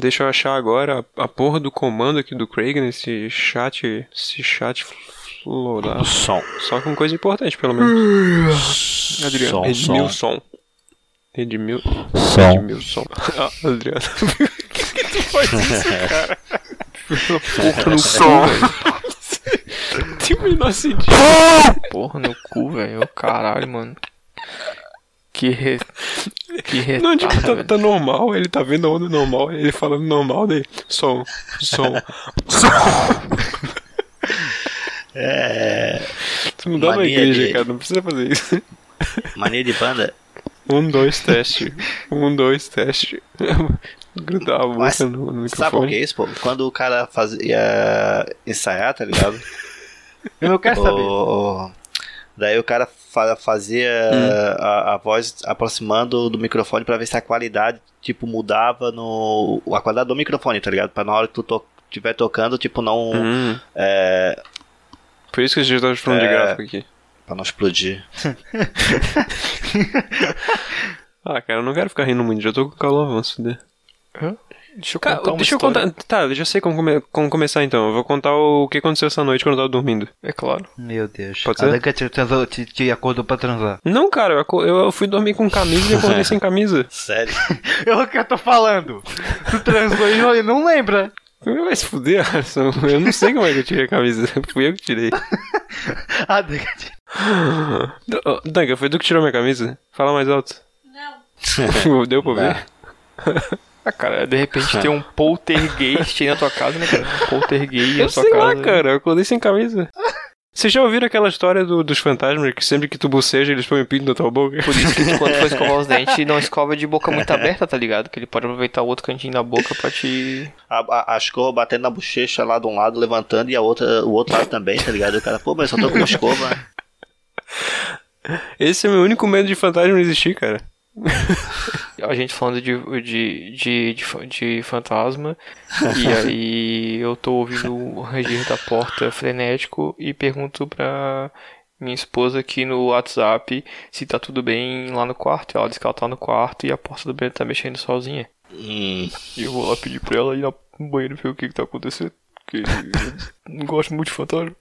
Deixa eu achar agora a, a porra do comando aqui do Craig nesse chat. Esse chat floral. Som. Só com coisa importante, pelo menos. Adriano, Som, o som. som. Redimiu. Som. Som. Ah, Adriano. Por que, que tu faz isso, cara? Porra no som. Tem o menor sentido. Porra no cu, velho. Caralho, mano. Que re... Que retardo, Não, tipo, tá, tá normal, ele tá vendo a onda normal, ele falando normal, daí som, som, som. É. Tu não dá na igreja, de- cara, não precisa fazer isso. Mania de banda. Um, dois, teste. Um, dois, teste. Grudar a boca no, no Sabe por que microfone. isso, pô? Quando o cara fazia ensaiar, tá ligado? Eu não quero saber. Daí o cara fa- fazia a, a voz aproximando do microfone pra ver se a qualidade, tipo, mudava no. A qualidade do microfone, tá ligado? Pra na hora que tu to estiver tocando, tipo, não. Hum, É, por isso que a gente tá falando de É. gráfico aqui. pra não explodir. Ah, cara, eu não quero ficar rindo muito, já tô com calor avanço. Né? Deixa eu Cara, contar uma deixa eu história. contar. Tá, eu já sei como, come- como começar então. Eu vou contar o que aconteceu essa noite quando eu tava dormindo. É claro. Meu Deus. Pode ser? Danca te, transou- te, te acordou pra transar. Não, cara, eu, aco- eu fui dormir com camisa e acordei sem camisa. Sério? É o que eu tô falando. Tu transou e não- e não lembra. Vai se fuder, Alisson. Eu não sei como é que eu tirei a camisa. Fui eu que tirei. A Danca Danca, foi tu que tirou minha camisa? Fala mais alto. Não. Deu pra ver? Ah, cara, de repente tem um poltergeist aí na tua casa, né, cara? Um poltergeist na Eu tua sei casa. lá, cara. Eu acordei sem camisa. Vocês já ouviram aquela história do- dos fantasmas que sempre que tu boceja eles põem o pinto na tua boca? Por isso que tu, quando for escovar os dentes, não escova de boca muito aberta, tá ligado? Que ele pode aproveitar o outro cantinho da boca pra te. A, a, a escova batendo na bochecha lá de um lado, levantando, e a outra, o outro lado também, tá ligado? O cara, pô, mas eu só tô com uma escova. Esse é o meu único medo de fantasma existir, cara. A gente falando de, de, de, de, de fantasma. e aí eu tô ouvindo o ranger da porta frenético e pergunto pra minha esposa aqui no WhatsApp se tá tudo bem lá no quarto. Ela diz que ela tá no quarto e a porta do banheiro tá mexendo sozinha. Hum, E eu vou lá pedir pra ela ir no banheiro ver o que que tá acontecendo. Porque eu não gosto muito de fantasma.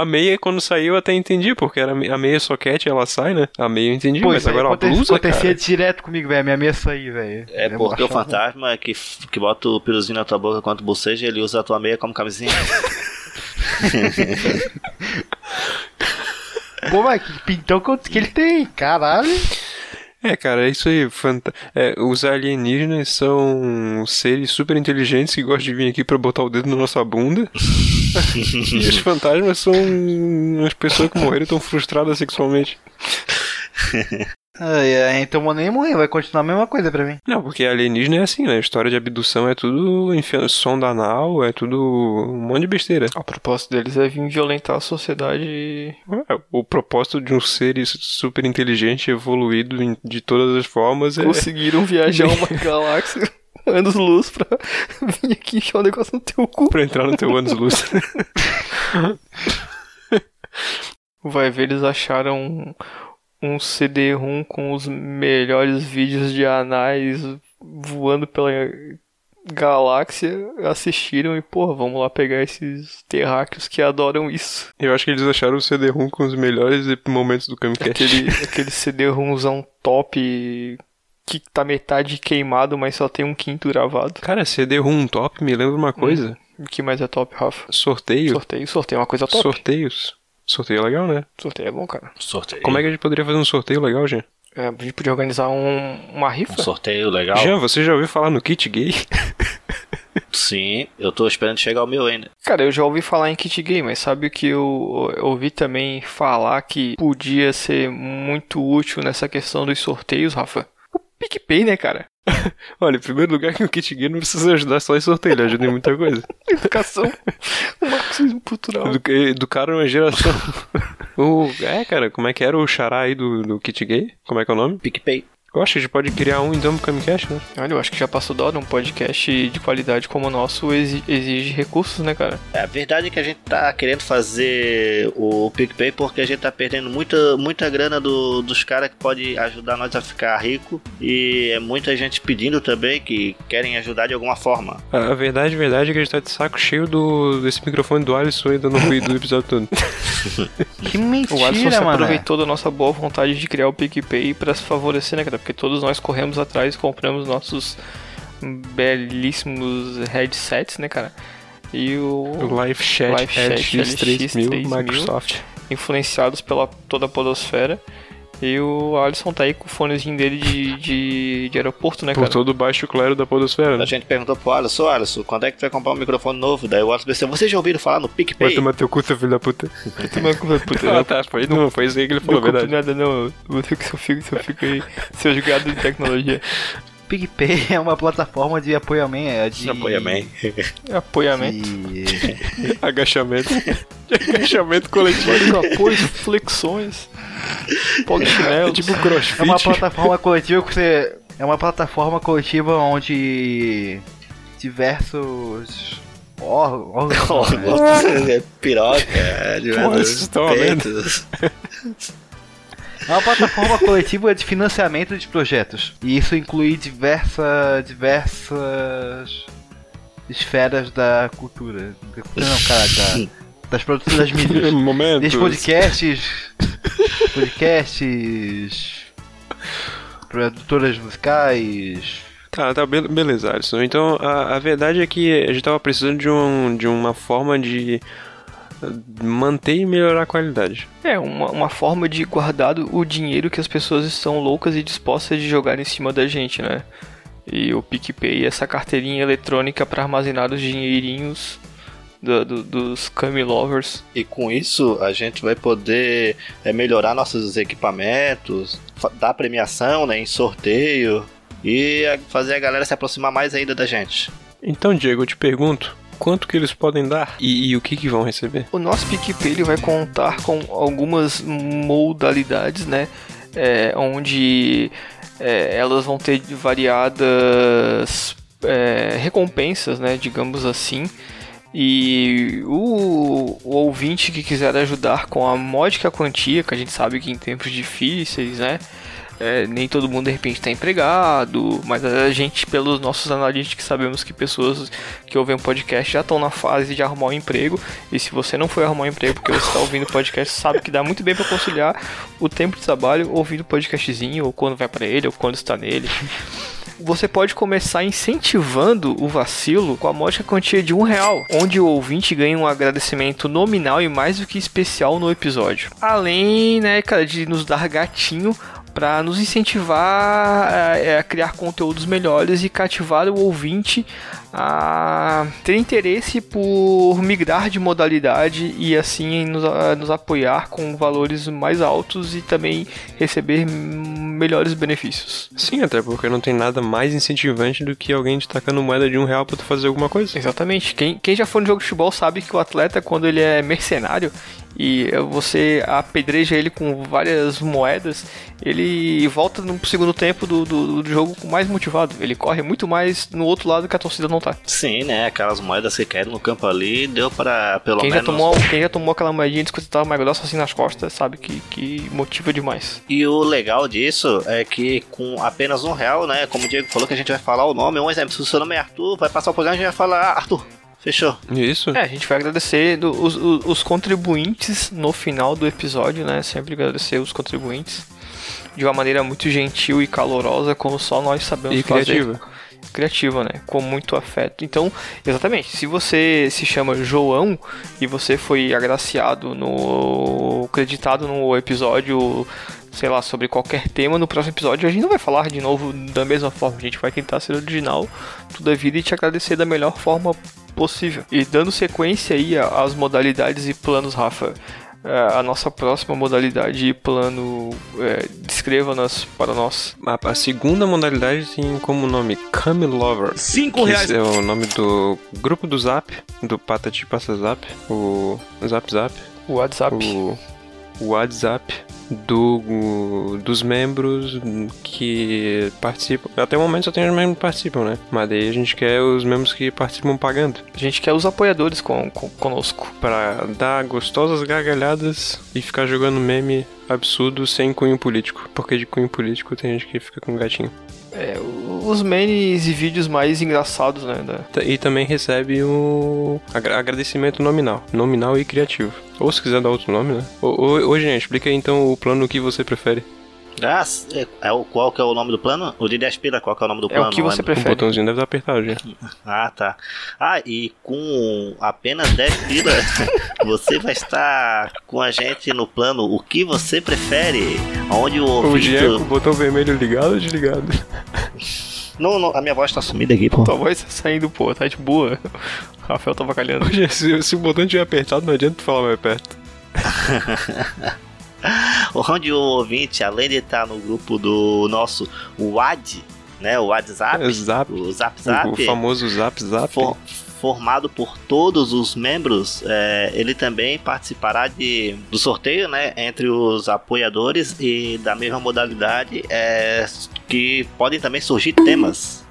A meia, quando saiu, eu até entendi, porque era a meia soquete, ela sai, né? A meia eu entendi, Pô, mas agora a aconte- blusa, acontecia cara... direto comigo, velho. Minha mesa aí, velho. é Eu porque o fantasma que, que bota o piruzinho na tua boca quando boceja, ele usa a tua meia como camisinha. Pô, mas que pintão que que ele tem, caralho. É, cara, é isso aí. Fanta... É, os alienígenas são seres super inteligentes que gostam de vir aqui pra botar o dedo na nossa bunda. E os fantasmas são as pessoas que morreram e estão frustradas sexualmente. Ai, ai, então nem morrer, vai continuar a mesma coisa pra mim. Não, porque alienígena é assim, né? A história de abdução é tudo enfiando sonda anal, é tudo um monte de besteira. A propósito deles é vir violentar a sociedade. É, O propósito de um ser super inteligente, evoluído de todas as formas é. Conseguiram viajar uma galáxia anos-luz pra vir aqui enfiar um negócio no teu cu. pra entrar no teu ânus luz. Vai ver, eles acharam um, CD-ROM com os melhores vídeos de anais voando pela galáxia. Assistiram e, porra, vamos lá pegar esses terráqueos que adoram isso. Eu acho que eles acharam o CD-ROM com os melhores momentos do Camcast. Aquele, aquele CD-ROMzão top que tá metade queimado, mas só tem um quinto gravado. Cara, CD-ROM top me lembra uma coisa. O que mais é top, Rafa? Sorteio. Sorteio, sorteio é uma coisa top. Sorteios. Sorteio é legal, né? Sorteio é bom, cara. Sorteio. Como é que a gente poderia fazer um sorteio legal, Jean? É, a gente podia organizar um, uma rifa. Um sorteio legal? Jean, você já ouviu falar no kit gay? Sim, eu tô esperando chegar o meu ainda. Cara, eu já ouvi falar em kit gay, mas sabe o que eu, eu ouvi também falar que podia ser muito útil nessa questão dos sorteios, Rafa? PicPay, né, cara? Olha, em primeiro lugar que o kit gay não precisa ajudar só em sorteio, ele ajuda em muita coisa. Educação, o marxismo cultural. Edu educaram uma geração. o, é, cara, como é que era o xará aí do, do kit gay? Como é que é o nome? PicPay. Eu acho que a gente pode criar um então pro Camicast, né? Olha, eu acho que já passou da hora. Um podcast de qualidade como o nosso exi- exige recursos, né, cara? É, a verdade é que a gente tá querendo fazer o PicPay porque a gente tá perdendo muita, muita grana do- dos caras que pode ajudar nós a ficar rico. E é muita gente pedindo também que querem ajudar de alguma forma. A a verdade, a verdade é que a gente tá de saco cheio do, desse microfone do Alisson aí dando ruído do episódio todo. Que O Alisson se mentira, mano. aproveitou da nossa boa vontade de criar o PicPay pra se favorecer, né, cara? Porque todos nós corremos atrás e compramos nossos belíssimos headsets, né, cara? E o. Live Chat Live Chat LX3000 LX3000. Microsoft. influenciados pela toda a podosfera. E o Alisson tá aí com o fonezinho dele de, de, de aeroporto, né, Por cara? todo o baixo clero da podosfera. A Né? gente perguntou pro Alisson, Alisson, quando é que tu vai comprar um microfone novo? Daí o Alisson pensou, vocês já ouviram falar no Vai PicPay? tomar teu cu, seu filho da puta. Puta, Ah, tá, foi, não, foi isso aí que ele falou, não verdade. nada não, você que só fica, só fica aí, seus gados de tecnologia. PicPay é uma plataforma de apoiamento. é De... Apoiamento. Apoiamento. De... Agachamento. Agachamento coletivo. Apoios, flexões, É polichinelos. tipo crossfit. É uma plataforma coletiva que você. É uma plataforma coletiva onde diversos órgãos. é piroca, é de Porra, vocês estão peitos. É uma plataforma coletiva de financiamento de projetos. E isso inclui diversa, diversas esferas da cultura. Da cultura não, cara, da, das produções das mídias. Momentos. Desde podcasts, podcasts, produtoras musicais. Tá, tá, be- beleza, Alisson. Então, a, a verdade é que a gente tava precisando de, um, de uma forma de manter e melhorar a qualidade. É, uma, uma forma de guardar o dinheiro que as pessoas estão loucas e dispostas de jogar em cima da gente, né? E o PicPay, essa carteirinha eletrônica para armazenar os dinheirinhos do- do- dos Kami Lovers. E com isso a gente vai poder é, melhorar nossos equipamentos, dar premiação né, em sorteio e a- fazer a galera se aproximar mais ainda da gente. Então, Diego, eu te pergunto, quanto que eles podem dar e, e o que que vão receber? O nosso PicPay ele vai contar com algumas modalidades, né? É, onde é, elas vão ter variadas é, recompensas, né? Digamos assim. E o, o ouvinte que quiser ajudar com a módica quantia, que a gente sabe que em tempos difíceis, né? É, nem todo mundo de repente está empregado, mas a gente, pelos nossos analíticos, sabemos que pessoas que ouvem o podcast já estão na fase de arrumar um emprego. E se você não foi arrumar um emprego porque você está ouvindo o podcast, sabe que dá muito bem para conciliar o tempo de trabalho ouvindo o podcastzinho, ou quando vai para ele, ou quando está nele. Você pode começar incentivando o vacilo com a módica quantia de um real, onde o ouvinte ganha um agradecimento nominal e mais do que especial no episódio. Além, né, cara, de nos dar gatinho para nos incentivar a, a criar conteúdos melhores e cativar o ouvinte a ter interesse por migrar de modalidade e assim nos, nos apoiar com valores mais altos e também receber melhores benefícios. Sim, até porque não tem nada mais incentivante do que alguém te tacando moeda de um real pra tu fazer alguma coisa. Exatamente. Quem, quem já foi no jogo de futebol sabe que o atleta, quando ele é mercenário e você apedreja ele com várias moedas, ele volta no segundo tempo do, do, do jogo mais motivado. Ele corre muito mais no outro lado que a torcida não tá. Sim, né? Aquelas moedas que caíram no campo ali, deu para pelo Quem já, menos. tomou, quem já tomou aquela moedinha de 50 centavos mais grossa assim nas costas sabe que, que motiva demais. E o legal disso é que com apenas um real, né? Como o Diego falou que a gente vai falar o nome, um exemplo, se o seu nome é Arthur, vai passar o programa e a gente vai falar, ah, Arthur, fechou. Isso? É, a gente vai agradecer do- os, os, os contribuintes no final do episódio, né? Sempre agradecer os contribuintes de uma maneira muito gentil e calorosa, como só nós sabemos E fazer. criativa. Criativa, né? Com muito afeto. Então, exatamente, se você se chama João e você foi agraciado no. creditado no episódio. Sei lá, sobre qualquer tema, no próximo episódio a gente não vai falar de novo da mesma forma, a gente vai tentar ser original toda a vida e te agradecer da melhor forma possível. E dando sequência aí às modalidades e planos, Rafa, é, a nossa próxima modalidade e plano, é, descreva-nas para nós. A, a segunda modalidade tem como nome Come Lover. Cinco que reais. É o nome do grupo do Zap, do Patati Passa Zap, o Zap Zap, O WhatsApp. o o WhatsApp, do, dos membros que participam. Até o momento só tem os membros que participam, né? Mas daí a gente quer os membros que participam pagando. A gente quer os apoiadores com, com, conosco. Pra dar gostosas gargalhadas e ficar jogando meme absurdo sem cunho político. Porque de cunho político tem gente que fica com gatinho. É, os memes e vídeos mais engraçados, né? Da... E também recebe o agra- agradecimento nominal. Nominal e criativo. Ou se quiser dar outro nome, né? Ô, ô, ô, gente, explica aí então o plano que você prefere. Ah, é, é o, qual que é o nome do plano? O de 10 pila, qual que é o nome do É plano? o que você lembro. O prefere. botãozinho deve estar apertado já. Ah, tá. Ah, e com apenas 10 pila, você vai estar com a gente no plano O que você prefere? Onde o O ouvinte... com o botão vermelho ligado ou desligado? Não, não, a minha voz tá sumida aqui, pô. Tua voz tá saindo, pô, tá de boa. O Rafael tá bacalhando. Ô, gente, se, se o botão estiver apertado, não adianta tu falar mais perto. Onde o ouvinte, além de estar no grupo do nosso WAD, né, o WhatsApp, É, Zap. o Zap O, Zap, o famoso Zap Zap. for- formado por todos os membros, é, ele também participará de, do sorteio, né, entre os apoiadores e da mesma modalidade, é, que podem também surgir temas.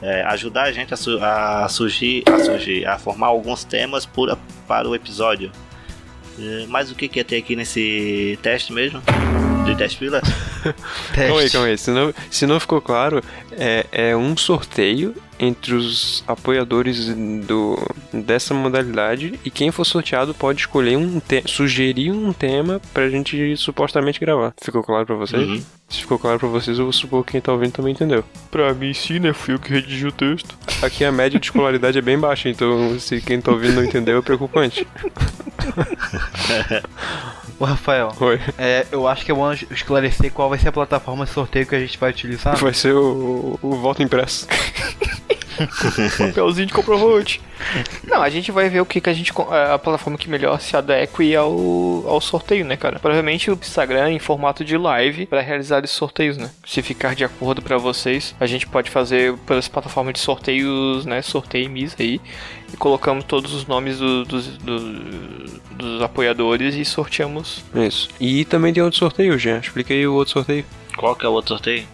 É, ajudar a gente a, su- a surgir, a surgir, a formar alguns temas por- para o episódio. É, mas o que, que ia ter aqui nesse teste mesmo? De teste pila? Calma aí, calma aí. Se não, se não ficou claro, é, é um sorteio entre os apoiadores do, dessa modalidade e quem for sorteado pode escolher um tema, sugerir um tema pra gente supostamente gravar. Ficou claro pra vocês? Uhum. Se ficou claro pra vocês, eu vou supor que quem tá ouvindo também entendeu. Pra mim sim, né? Fui eu que redigi o texto. Aqui a média de escolaridade é bem baixa, então se quem tá ouvindo não entendeu é preocupante. Ô Rafael, Oi. é, eu acho que é bom esclarecer qual vai ser a plataforma de sorteio que a gente vai utilizar. Vai ser o, o voto impresso. Papelzinho de comprovante. Não, a gente vai ver o que, que a gente. co- A plataforma que melhor se adeque ao, ao sorteio, né, cara? Provavelmente o Instagram em formato de live para realizar esses sorteios, né? Se ficar de acordo pra vocês, a gente pode fazer pelas plataformas de sorteios, né? Sorteio Miss aí. E colocamos todos os nomes do- dos, do- dos apoiadores e sorteamos. Isso. E também tem outro sorteio, Jean. Explica aí o outro sorteio. Qual que é o outro sorteio?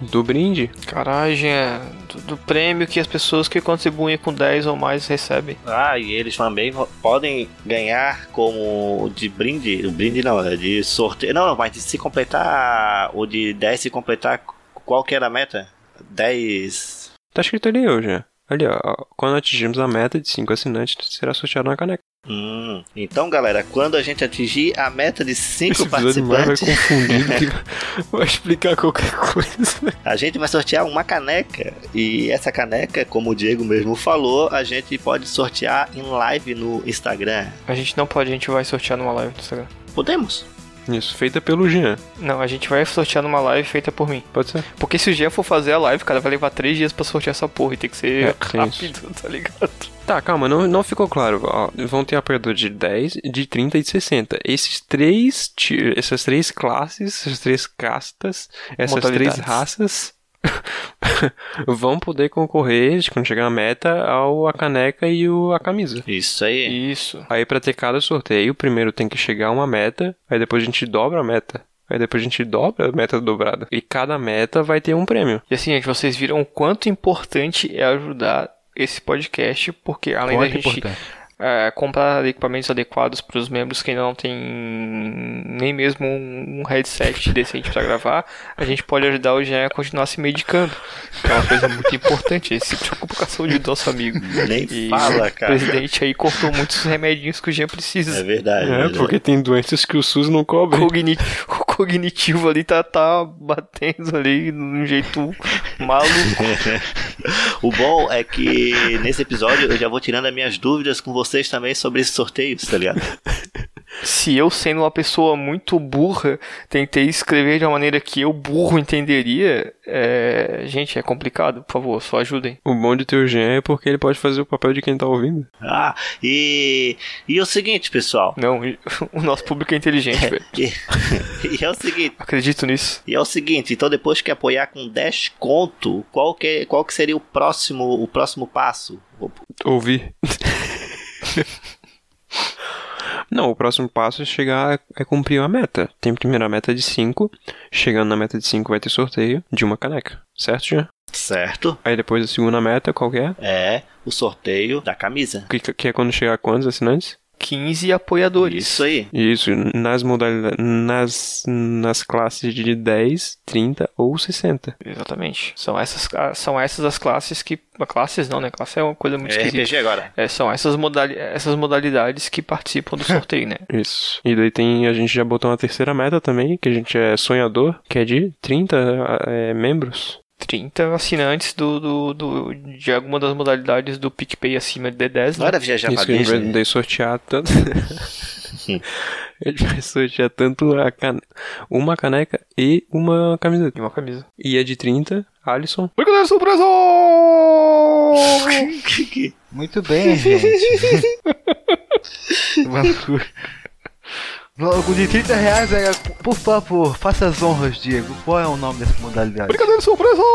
Do brinde. Caralho, Jean, do, do prêmio que as pessoas que contribuem com 10 ou mais recebem. Ah, e eles também podem ganhar como de brinde. O brinde não, é de sorteio. Não, mas de se completar. O de 10 se completar. Qual que era a meta? 10. Tá escrito ali hoje, Jean. Ali, ó. Quando atingirmos a meta de 5 assinantes, será sorteado uma caneca. Hum. Então, galera, quando a gente atingir a meta de 5 Esse episódio vai, vai participantes, confundir, que vai explicar qualquer coisa. a gente vai sortear uma caneca. E essa caneca, como o Diego mesmo falou, a gente pode sortear em live no Instagram. A gente não pode, a gente vai sortear numa live no Instagram. Podemos? Isso, feita pelo Jean. Não, a gente vai sortear numa live feita por mim. Pode ser? Porque se o Jean for fazer a live, cara, vai levar três dias pra sortear essa porra e tem que ser É, rápido, tá ligado? Tá, calma, não, não ficou claro. Ó, vão ter apoiador de 10, de 30 e de 60. Esses três, essas três classes, essas três castas, essas três raças vão poder concorrer, quando chegar na meta, ao a caneca e o, a camisa. Isso aí. Isso. Aí pra ter cada sorteio, primeiro tem que chegar a uma meta, aí depois a gente dobra a meta. Aí depois a gente dobra a meta dobrada. E cada meta vai ter um prêmio. E assim, gente, vocês viram o quanto importante é ajudar esse podcast, porque além Quanto da gente importante. é, comprar equipamentos adequados para os membros que ainda não tem nem mesmo um, headset decente para gravar, a gente pode ajudar o Jean a continuar se medicando. Que é uma coisa muito importante. Ele se preocupa com a saúde do nosso amigo. Nem E fala, o cara. presidente aí comprou muitos remedinhos que o Jean É precisa. verdade. É, verdade. porque tem doenças que o SUS não cobre. Cogni- o cognitivo ali tá, tá batendo ali de um jeito maluco. O bom é que nesse episódio eu já vou tirando as minhas dúvidas com vocês também sobre esses sorteios, tá ligado? Se eu, sendo uma pessoa muito burra, tentei escrever de uma maneira que eu, burro, entenderia, é... gente, é complicado. Por favor, só ajudem. O bom de ter o Jean é porque ele pode fazer o papel de quem tá ouvindo. Ah, e, e é o seguinte, pessoal. Não, o nosso público é inteligente, velho. E, e é o seguinte. Acredito nisso. E é o seguinte, então depois que apoiar com 10 conto, qual que, qual que seria o próximo, o próximo passo? Ouvir. Não, o próximo passo é chegar é cumprir a meta. Tem primeiro a meta de 5. Chegando na meta de 5 vai ter sorteio de uma caneca. Certo, Jean? Certo? Aí depois a segunda meta, qual que é? É o sorteio da camisa. Que, que é quando chegar a quantos assinantes? 15 apoiadores. Isso aí. Isso, nas modalidades. Nas, nas classes de 10, 30 ou 60. Exatamente. São essas, ah, são essas as classes que. Classes não, né? Classe é uma coisa muito É esquisita. RPG agora. É, são essas, modali essas modalidades que participam do sorteio, né? Isso. E daí tem. A gente já botou uma terceira meta também, que a gente é sonhador, que é de 30 é, membros. 30 assinantes do, do, do- de alguma das modalidades do PicPay acima de D10, Não né? era viajar pra Isso que a gente vai Disney? sortear tanto. a gente vai sortear tanto a cane... uma caneca e uma camiseta. E uma camisa. E é de 30, Alisson. Brincadeira surpresa! Muito bem, gente. Maluco. Logo de 30 reais, é, por favor, faça as honras, Diego. Qual é o nome dessa modalidade? Brincadeira surpresa!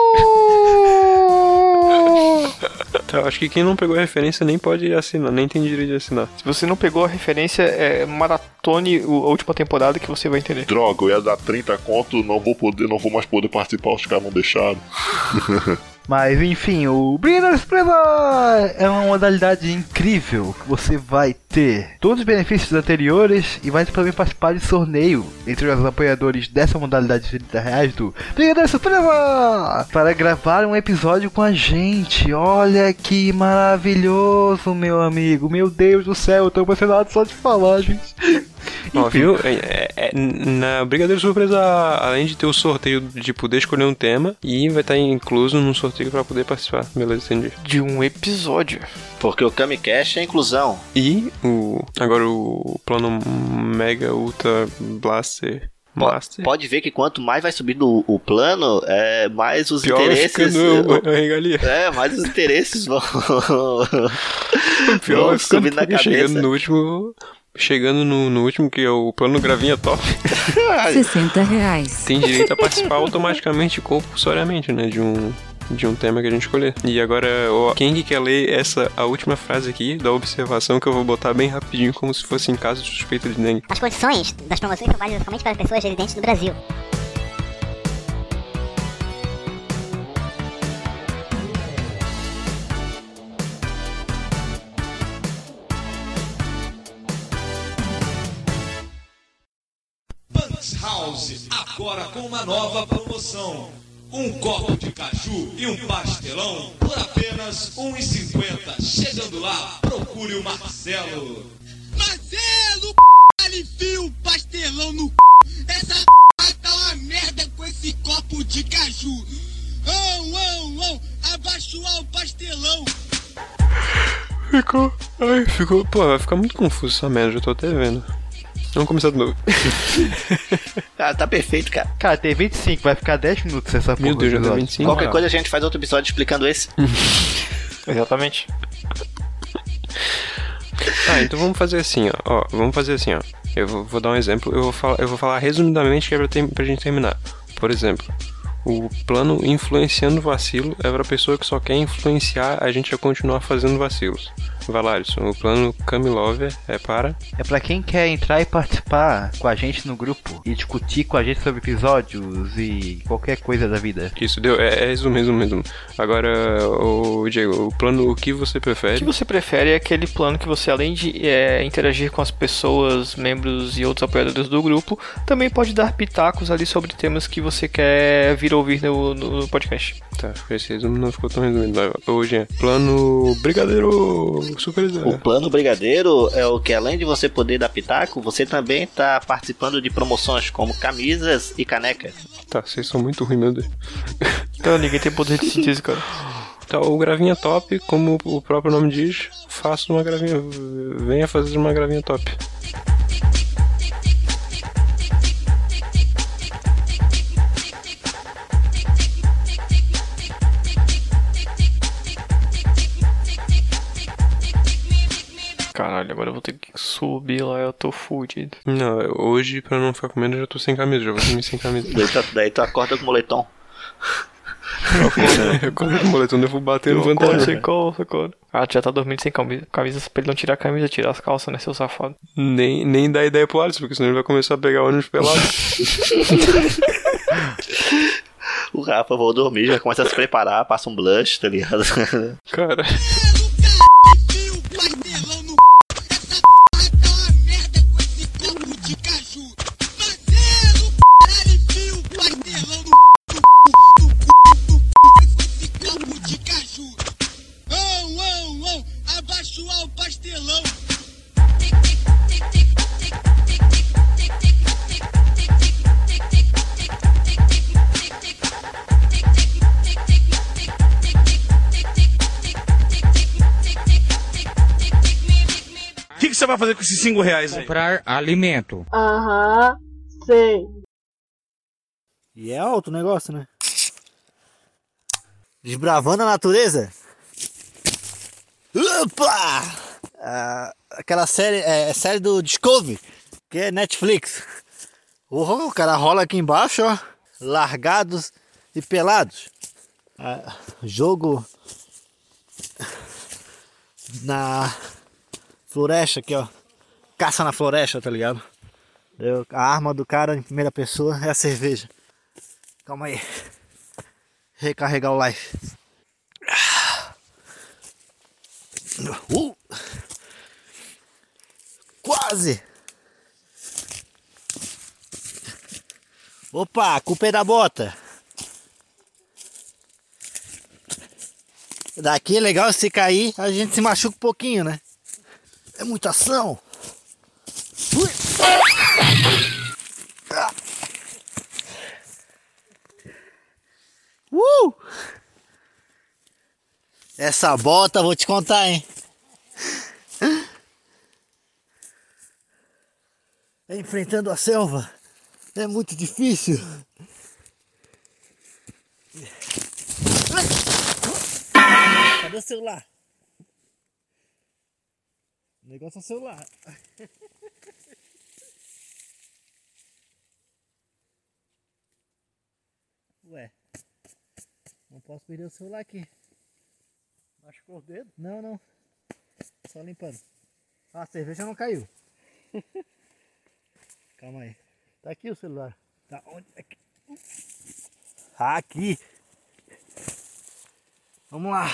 Tá, acho que quem não pegou a referência nem pode assinar, nem tem direito de assinar. Se você não pegou a referência, é maratone a última temporada que você vai entender. Droga, eu ia dar 30 conto, não vou poder, não vou mais poder participar, os caras não deixaram. Mas enfim, o Brinner Surpresa é uma modalidade incrível que você vai ter todos os benefícios anteriores e vai também participar de sorteio entre os apoiadores dessa modalidade de 30 reais do Brinner Surpresa para gravar um episódio com a gente. Olha que maravilhoso, meu amigo. Meu Deus do céu, eu tô emocionado só de falar, gente. Ó, viu? É, é- é- na Brigadeiro Surpresa, além de ter o sorteio de poder escolher um tema, e vai estar incluso num sorteio pra poder participar. Beleza, entendi. De um episódio. Porque o Kamikaze é inclusão. E o. Agora o plano Mega Ultra Blaster Master. Pode ver que quanto mais vai subindo o, plano, é, mais os Pior vai interesses. regalia. É, mais os interesses vão, Pior vão subindo na cabeça. chegando no último. Chegando no, no último, que é o plano Gravinha Top, 60 reais. tem direito a participar automaticamente, compulsoriamente, né? De um. De um tema que a gente escolher. E agora, ó, quem que quer ler essa, a última frase aqui da observação que eu vou botar bem rapidinho, como se fosse em caso de suspeita de dengue. As condições das promoções são válidas somente para pessoas residentes no Brasil. Bunks House, agora com uma nova promoção. Um copo de caju e um pastelão por apenas R$ 1,50. Chegando lá, procure o Marcelo. Marcelo, p... enfia o pastelão no c... Essa p... tá uma merda com esse copo de caju. Ão, ão, ão, abaixo o pastelão. Ficou. Ai, ficou. Pô, vai ficar muito confuso essa merda, eu tô até vendo. Vamos começar de novo. Cara, tá perfeito, cara. Cara, tem 25, vai ficar 10 minutos essa Meu Deus, já do deu episódio. 25. Qualquer coisa a gente faz outro episódio explicando esse. Exatamente. Ah, então vamos fazer assim, ó. ó vamos fazer assim, ó. Eu vou, vou dar um exemplo. Eu vou falar, eu vou falar resumidamente que é pra, ter, pra gente terminar. Por exemplo, o plano influenciando vacilo é pra pessoa que só quer influenciar a gente a continuar fazendo vacilos. Vai lá, Alisson. O plano Camilover é para. É pra quem quer entrar e participar com a gente no grupo e discutir com a gente sobre episódios e qualquer coisa da vida. Isso, deu. É, é resumo, resumo, resumo. Agora, o Diego, o plano O que você O prefere? que você prefere é aquele plano que você, além de é, interagir com as pessoas, membros e outros apoiadores do grupo, também pode dar pitacos ali sobre temas que você quer vir ouvir no, no podcast. Tá, esse resumo não ficou tão resumido. Vai, Hoje é plano Brigadeiro Surpresa. O plano brigadeiro é o que além de você poder dar pitaco, você também tá participando de promoções como camisas e canecas. Tá, vocês são muito ruins, meu Deus. Então ninguém tem poder de síntese, cara. Tá, o gravinha top, como o próprio nome diz, faça uma gravinha. Venha fazer uma gravinha top. Caralho, agora eu vou ter que subir lá, eu tô fudido. Não, hoje, pra não ficar com medo, eu já tô sem camisa, já vou dormir sem camisa. Daí tu, daí tu acorda com o moletom. Eu coloco o moletom, eu vou bater no Socorro, vantagem. Ah, tu já tá dormindo sem camisa, camisa pra ele não tirar a camisa, tirar as calças, né, seu safado? Nem, nem dá ideia pro Alisson, porque senão ele vai começar a pegar ônibus pelado. O Rafa, vou dormir, já começa a se preparar, passa um blush, tá ligado? Cara, que, que você vai fazer com esses 5 reais aí? Comprar alimento. Aham, sei. E é alto o negócio, né? Desbravando a natureza. Opa! Ah, aquela série, é, é série do Discovery, que é Netflix. O cara rola aqui embaixo, ó. Largados e pelados. Ah, jogo na floresta aqui, ó. Caça na floresta, tá ligado? A arma do cara em primeira pessoa é a cerveja. Calma aí. Recarregar o life. Uh! Quase! Opa, culpa é da bota. Daqui é legal se cair, a gente se machuca um pouquinho, né? É muita ação. Ui. Ah. Uh! Essa bota, vou te contar, hein? Enfrentando a selva é muito difícil. Cadê o celular? O negócio é o celular. Ué, não posso perder o celular aqui. Machucou o dedo? Não, não. Só limpando. Ah, a cerveja não caiu. Calma aí. Tá aqui o celular. Tá onde? Aqui. Aqui. Vamos lá.